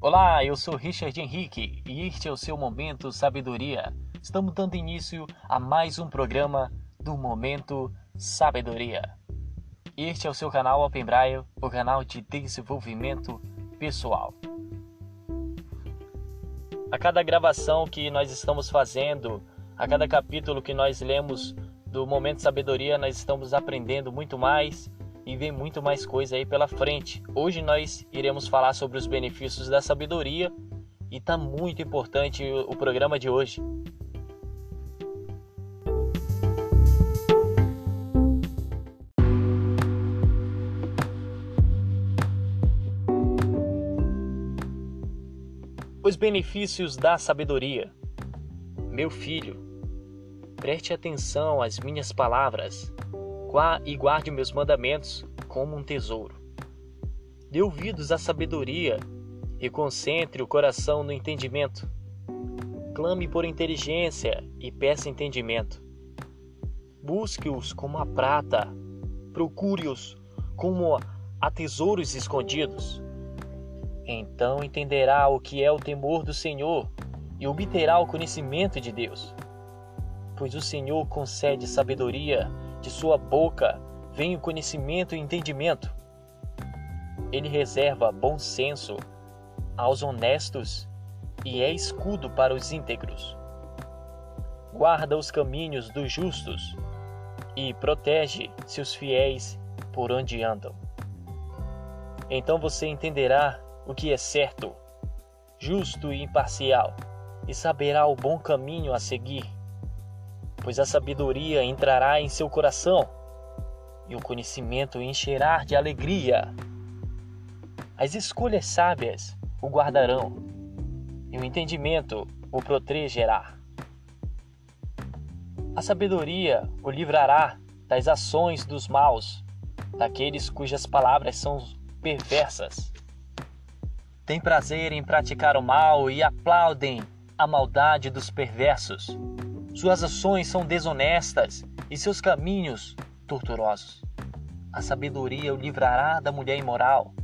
Olá, eu sou Richard Henrique e este é o seu Momento Sabedoria. Estamos dando início a mais um programa do Momento Sabedoria. Este é o seu canal Open Braille, o canal de desenvolvimento pessoal. A cada gravação que nós estamos fazendo, a cada capítulo que nós lemos do Momento Sabedoria, nós estamos aprendendo muito mais e vem muito mais coisa aí pela frente. Hoje nós iremos falar sobre os benefícios da sabedoria e tá muito importante o programa de hoje. Os benefícios da sabedoria. Meu filho, preste atenção às minhas palavras e guarde meus mandamentos como um tesouro. Dê ouvidos à sabedoria e concentre o coração no entendimento. Clame por inteligência e peça entendimento. Busque-os como a prata, procure-os como a tesouros escondidos. Então entenderá o que é o temor do Senhor e obterá o conhecimento de Deus. Pois o Senhor concede sabedoria de sua boca vem o conhecimento e entendimento. Ele reserva bom senso aos honestos e é escudo para os íntegros. Guarda os caminhos dos justos e protege seus fiéis por onde andam. Então você entenderá o que é certo, justo e imparcial, e saberá o bom caminho a seguir pois a sabedoria entrará em seu coração e o conhecimento encherá de alegria. As escolhas sábias o guardarão e o entendimento o protegerá. A sabedoria o livrará das ações dos maus, daqueles cujas palavras são perversas. Tem prazer em praticar o mal e aplaudem a maldade dos perversos. Suas ações são desonestas e seus caminhos torturosos. A sabedoria o livrará da mulher imoral,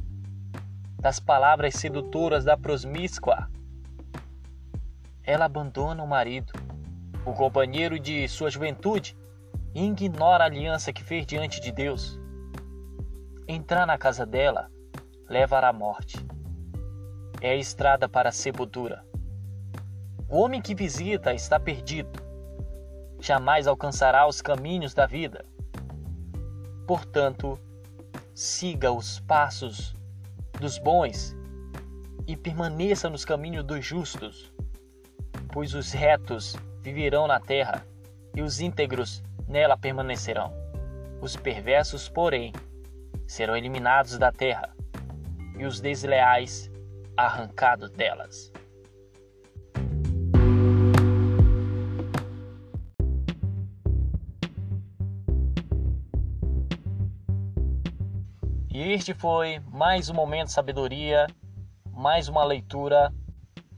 das palavras sedutoras da prosmíscua. Ela abandona o marido, o companheiro de sua juventude, e ignora a aliança que fez diante de Deus. Entrar na casa dela levará à morte. É a estrada para a sepultura. O homem que visita está perdido jamais alcançará os caminhos da vida. Portanto, siga os passos dos bons e permaneça nos caminhos dos justos, pois os retos viverão na terra e os íntegros nela permanecerão. Os perversos, porém, serão eliminados da terra e os desleais arrancados delas. E este foi mais um momento de sabedoria, mais uma leitura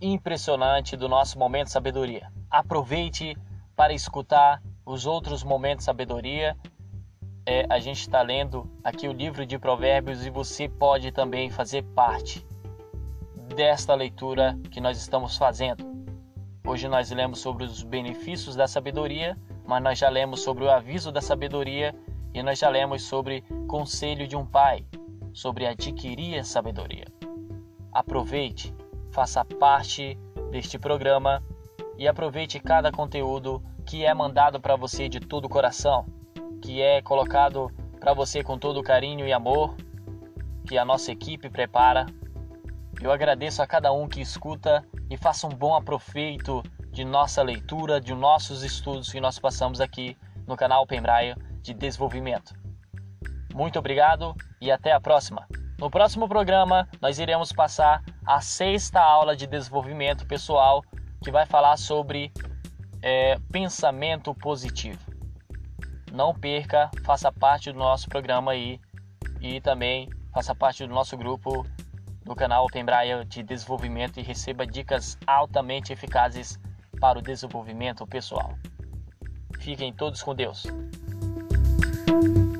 impressionante do nosso momento de sabedoria. Aproveite para escutar os outros momentos de sabedoria. É, a gente está lendo aqui o livro de Provérbios e você pode também fazer parte desta leitura que nós estamos fazendo. Hoje nós lemos sobre os benefícios da sabedoria, mas nós já lemos sobre o aviso da sabedoria e nós já lemos sobre conselho de um pai, sobre adquirir sabedoria. Aproveite, faça parte deste programa e aproveite cada conteúdo que é mandado para você de todo o coração, que é colocado para você com todo carinho e amor, que a nossa equipe prepara. Eu agradeço a cada um que escuta e faça um bom aproveito de nossa leitura, de nossos estudos que nós passamos aqui no canal Pembraio de desenvolvimento. Muito obrigado e até a próxima. No próximo programa, nós iremos passar a sexta aula de desenvolvimento pessoal que vai falar sobre é, pensamento positivo. Não perca, faça parte do nosso programa aí e também faça parte do nosso grupo do canal Open Braille de desenvolvimento e receba dicas altamente eficazes para o desenvolvimento pessoal. Fiquem todos com Deus. Bye.